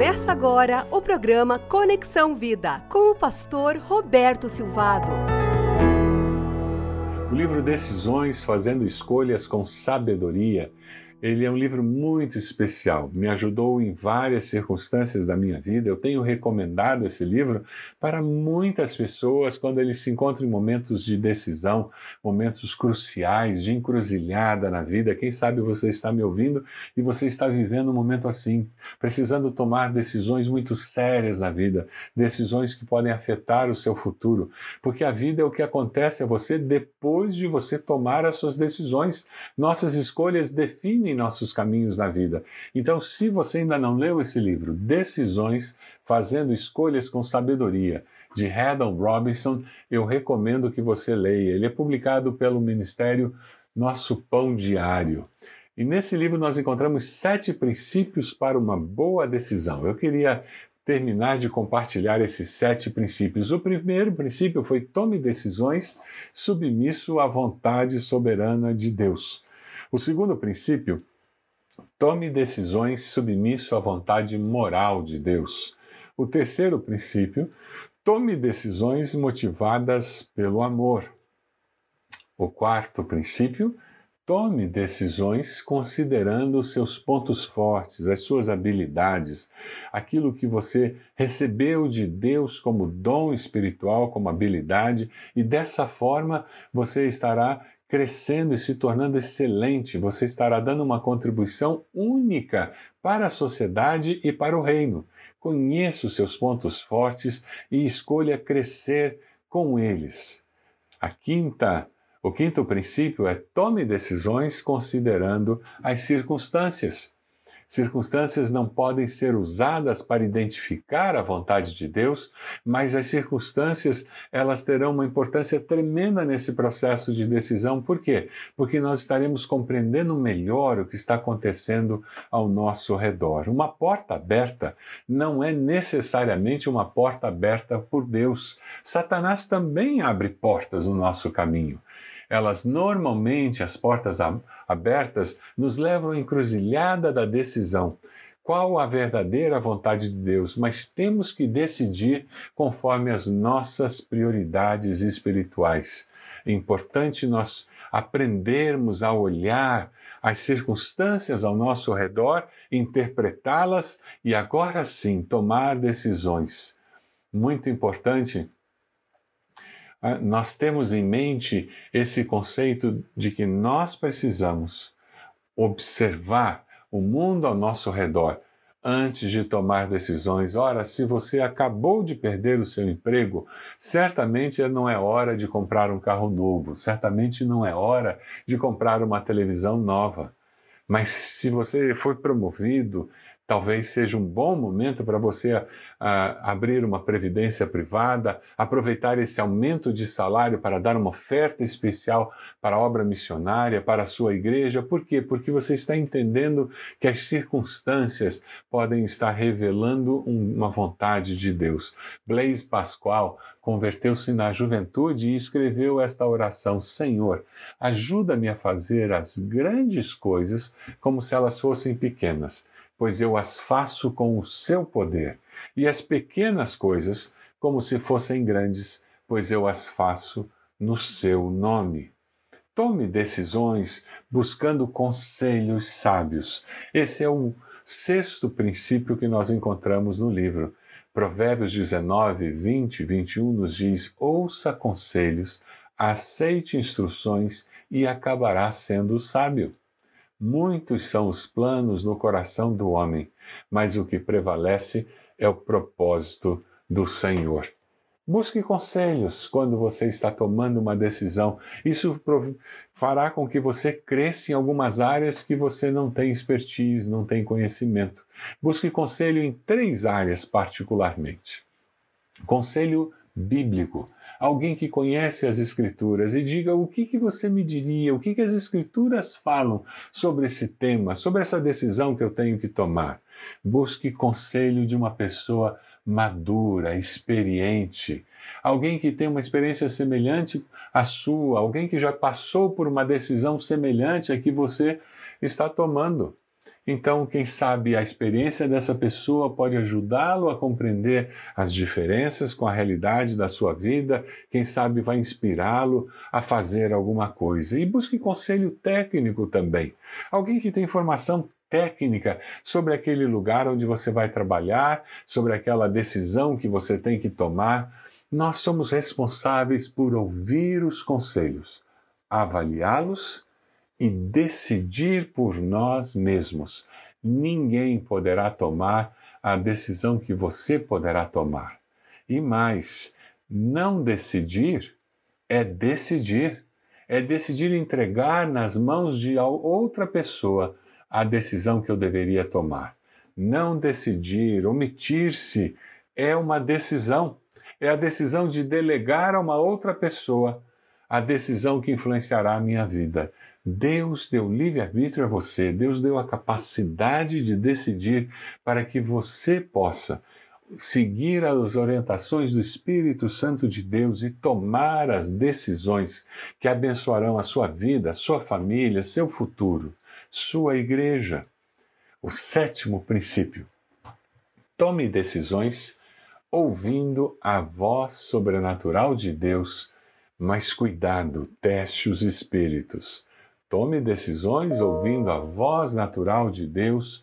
Começa agora o programa Conexão Vida com o pastor Roberto Silvado. O livro Decisões Fazendo Escolhas com Sabedoria ele é um livro muito especial, me ajudou em várias circunstâncias da minha vida. Eu tenho recomendado esse livro para muitas pessoas quando eles se encontram em momentos de decisão, momentos cruciais, de encruzilhada na vida. Quem sabe você está me ouvindo e você está vivendo um momento assim, precisando tomar decisões muito sérias na vida, decisões que podem afetar o seu futuro, porque a vida é o que acontece a você depois de você tomar as suas decisões. Nossas escolhas definem em nossos caminhos na vida. Então, se você ainda não leu esse livro, Decisões Fazendo Escolhas com Sabedoria, de Haddon Robinson, eu recomendo que você leia. Ele é publicado pelo Ministério Nosso Pão Diário. E nesse livro nós encontramos sete princípios para uma boa decisão. Eu queria terminar de compartilhar esses sete princípios. O primeiro princípio foi tome decisões submisso à vontade soberana de Deus. O segundo princípio, tome decisões submisso à vontade moral de Deus. O terceiro princípio, tome decisões motivadas pelo amor. O quarto princípio, tome decisões considerando os seus pontos fortes, as suas habilidades, aquilo que você recebeu de Deus como dom espiritual, como habilidade, e dessa forma você estará crescendo e se tornando excelente, você estará dando uma contribuição única para a sociedade e para o reino. Conheça os seus pontos fortes e escolha crescer com eles. A quinta, o quinto princípio é tome decisões considerando as circunstâncias. Circunstâncias não podem ser usadas para identificar a vontade de Deus, mas as circunstâncias, elas terão uma importância tremenda nesse processo de decisão. Por quê? Porque nós estaremos compreendendo melhor o que está acontecendo ao nosso redor. Uma porta aberta não é necessariamente uma porta aberta por Deus. Satanás também abre portas no nosso caminho elas normalmente, as portas abertas, nos levam à encruzilhada da decisão. Qual a verdadeira vontade de Deus? Mas temos que decidir conforme as nossas prioridades espirituais. É importante nós aprendermos a olhar as circunstâncias ao nosso redor, interpretá-las e agora sim tomar decisões. Muito importante nós temos em mente esse conceito de que nós precisamos observar o mundo ao nosso redor antes de tomar decisões. Ora, se você acabou de perder o seu emprego, certamente não é hora de comprar um carro novo, certamente não é hora de comprar uma televisão nova. Mas se você foi promovido, Talvez seja um bom momento para você uh, abrir uma previdência privada, aproveitar esse aumento de salário para dar uma oferta especial para a obra missionária, para a sua igreja. Por quê? Porque você está entendendo que as circunstâncias podem estar revelando uma vontade de Deus. Blaise Pascal converteu-se na juventude e escreveu esta oração: Senhor, ajuda-me a fazer as grandes coisas como se elas fossem pequenas pois eu as faço com o seu poder, e as pequenas coisas como se fossem grandes, pois eu as faço no seu nome. Tome decisões buscando conselhos sábios. Esse é o sexto princípio que nós encontramos no livro. Provérbios 19, 20 e 21 nos diz: ouça conselhos, aceite instruções e acabará sendo sábio. Muitos são os planos no coração do homem, mas o que prevalece é o propósito do Senhor. Busque conselhos quando você está tomando uma decisão. Isso fará com que você cresça em algumas áreas que você não tem expertise, não tem conhecimento. Busque conselho em três áreas particularmente. Conselho bíblico alguém que conhece as Escrituras e diga o que, que você me diria, o que, que as Escrituras falam sobre esse tema, sobre essa decisão que eu tenho que tomar. Busque conselho de uma pessoa madura, experiente, alguém que tem uma experiência semelhante à sua, alguém que já passou por uma decisão semelhante à que você está tomando. Então, quem sabe a experiência dessa pessoa pode ajudá-lo a compreender as diferenças com a realidade da sua vida, quem sabe vai inspirá-lo a fazer alguma coisa. E busque conselho técnico também. Alguém que tem formação técnica sobre aquele lugar onde você vai trabalhar, sobre aquela decisão que você tem que tomar. Nós somos responsáveis por ouvir os conselhos, avaliá-los e decidir por nós mesmos. Ninguém poderá tomar a decisão que você poderá tomar. E mais, não decidir é decidir. É decidir entregar nas mãos de outra pessoa a decisão que eu deveria tomar. Não decidir, omitir-se, é uma decisão. É a decisão de delegar a uma outra pessoa a decisão que influenciará a minha vida. Deus deu livre-arbítrio a você, Deus deu a capacidade de decidir para que você possa seguir as orientações do Espírito Santo de Deus e tomar as decisões que abençoarão a sua vida, a sua família, seu futuro, sua igreja. O sétimo princípio: tome decisões ouvindo a voz sobrenatural de Deus, mas cuidado, teste os espíritos. Tome decisões ouvindo a voz natural de Deus,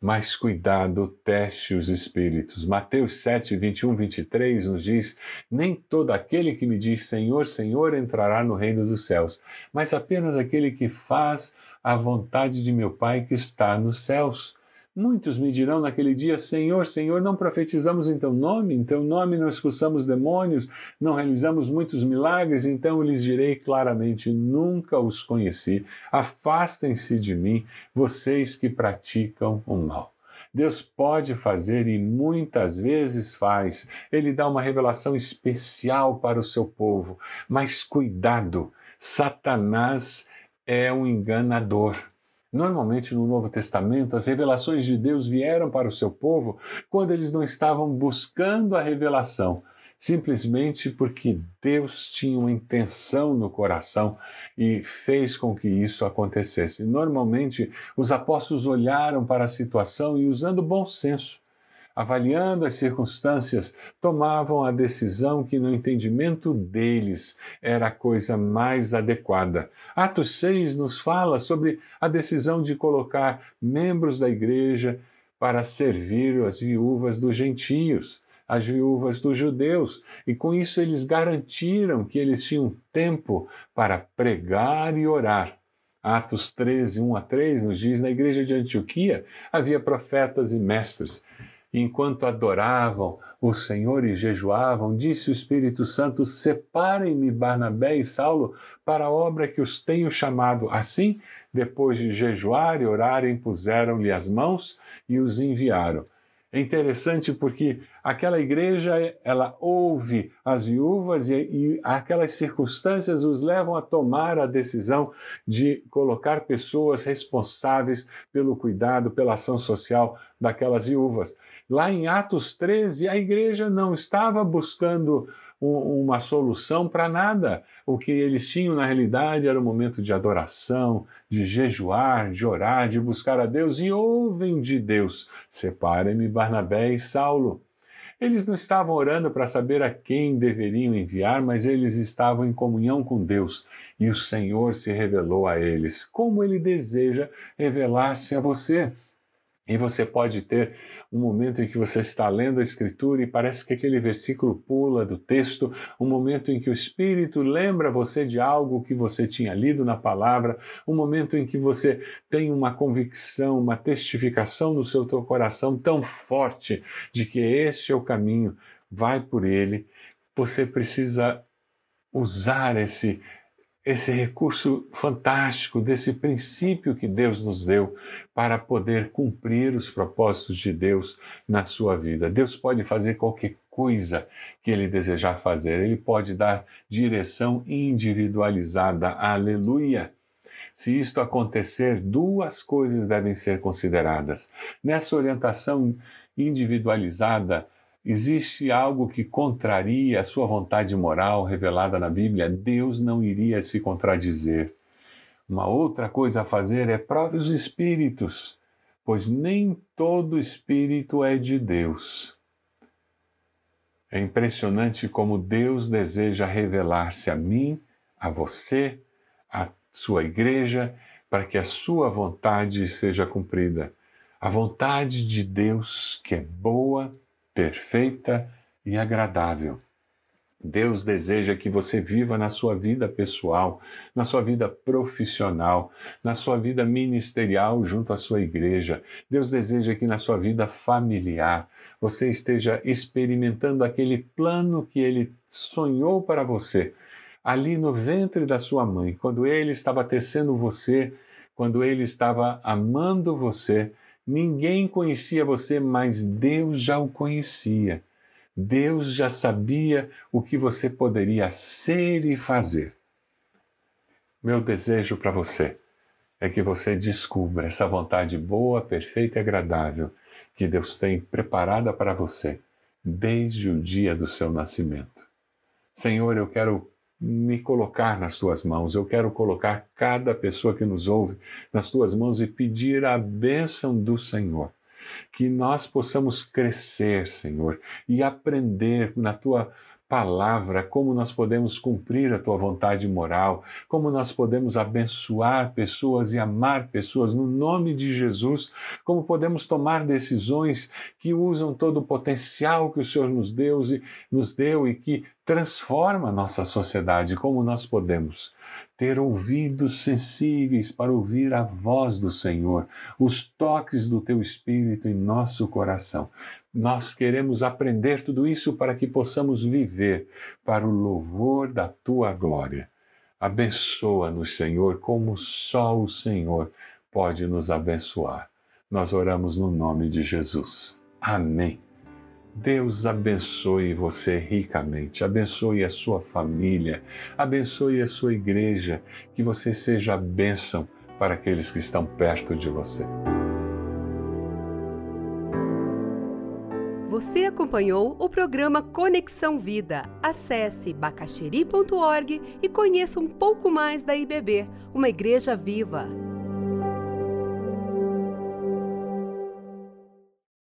mas cuidado, teste os espíritos. Mateus 7, 21, 23 nos diz: Nem todo aquele que me diz Senhor, Senhor entrará no reino dos céus, mas apenas aquele que faz a vontade de meu Pai que está nos céus. Muitos me dirão naquele dia: Senhor, Senhor, não profetizamos em teu nome, em teu nome não expulsamos demônios, não realizamos muitos milagres, então eu lhes direi claramente: nunca os conheci. Afastem-se de mim, vocês que praticam o mal. Deus pode fazer e muitas vezes faz. Ele dá uma revelação especial para o seu povo. Mas cuidado, Satanás é um enganador. Normalmente no Novo Testamento, as revelações de Deus vieram para o seu povo quando eles não estavam buscando a revelação, simplesmente porque Deus tinha uma intenção no coração e fez com que isso acontecesse. Normalmente, os apóstolos olharam para a situação e, usando bom senso, avaliando as circunstâncias, tomavam a decisão que, no entendimento deles, era a coisa mais adequada. Atos 6 nos fala sobre a decisão de colocar membros da igreja para servir as viúvas dos gentios, as viúvas dos judeus, e com isso eles garantiram que eles tinham tempo para pregar e orar. Atos 13, 1 a 3 nos diz: na igreja de Antioquia havia profetas e mestres enquanto adoravam o Senhor e jejuavam, disse o Espírito Santo: Separem-me Barnabé e Saulo para a obra que os tenho chamado. Assim, depois de jejuar e orar, impuseram-lhe as mãos e os enviaram. É interessante porque aquela igreja, ela ouve as viúvas e, e, aquelas circunstâncias os levam a tomar a decisão de colocar pessoas responsáveis pelo cuidado, pela ação social daquelas viúvas. Lá em Atos 13, a igreja não estava buscando uma solução para nada. O que eles tinham na realidade era um momento de adoração, de jejuar, de orar, de buscar a Deus e ouvem de Deus: separem-me Barnabé e Saulo. Eles não estavam orando para saber a quem deveriam enviar, mas eles estavam em comunhão com Deus e o Senhor se revelou a eles, como ele deseja revelar-se a você. E você pode ter um momento em que você está lendo a Escritura e parece que aquele versículo pula do texto, um momento em que o Espírito lembra você de algo que você tinha lido na palavra, um momento em que você tem uma convicção, uma testificação no seu teu coração tão forte de que esse é o caminho, vai por ele. Você precisa usar esse esse recurso fantástico desse princípio que Deus nos deu para poder cumprir os propósitos de Deus na sua vida. Deus pode fazer qualquer coisa que ele desejar fazer, ele pode dar direção individualizada. Aleluia! Se isto acontecer, duas coisas devem ser consideradas. Nessa orientação individualizada, Existe algo que contraria a sua vontade moral revelada na Bíblia? Deus não iria se contradizer. Uma outra coisa a fazer é prove os espíritos. pois nem todo espírito é de Deus. É impressionante como Deus deseja revelar-se a mim, a você, à sua igreja, para que a sua vontade seja cumprida. A vontade de Deus que é boa, perfeita e agradável. Deus deseja que você viva na sua vida pessoal, na sua vida profissional, na sua vida ministerial junto à sua igreja. Deus deseja que na sua vida familiar você esteja experimentando aquele plano que ele sonhou para você. Ali no ventre da sua mãe, quando ele estava tecendo você, quando ele estava amando você, ninguém conhecia você, mas Deus já o conhecia. Deus já sabia o que você poderia ser e fazer. Meu desejo para você é que você descubra essa vontade boa, perfeita e agradável que Deus tem preparada para você desde o dia do seu nascimento. Senhor, eu quero me colocar nas tuas mãos, eu quero colocar cada pessoa que nos ouve nas tuas mãos e pedir a bênção do Senhor. Que nós possamos crescer, Senhor, e aprender na tua palavra, como nós podemos cumprir a tua vontade moral, como nós podemos abençoar pessoas e amar pessoas no nome de Jesus, como podemos tomar decisões que usam todo o potencial que o Senhor nos deu e, nos deu e que transforma nossa sociedade, como nós podemos ter ouvidos sensíveis para ouvir a voz do Senhor, os toques do teu Espírito em nosso coração. Nós queremos aprender tudo isso para que possamos viver para o louvor da tua glória. Abençoa-nos, Senhor, como só o Senhor pode nos abençoar. Nós oramos no nome de Jesus. Amém. Deus abençoe você ricamente, abençoe a sua família, abençoe a sua igreja, que você seja a bênção para aqueles que estão perto de você. Você acompanhou o programa Conexão Vida. Acesse bacacheri.org e conheça um pouco mais da IBB, uma igreja viva.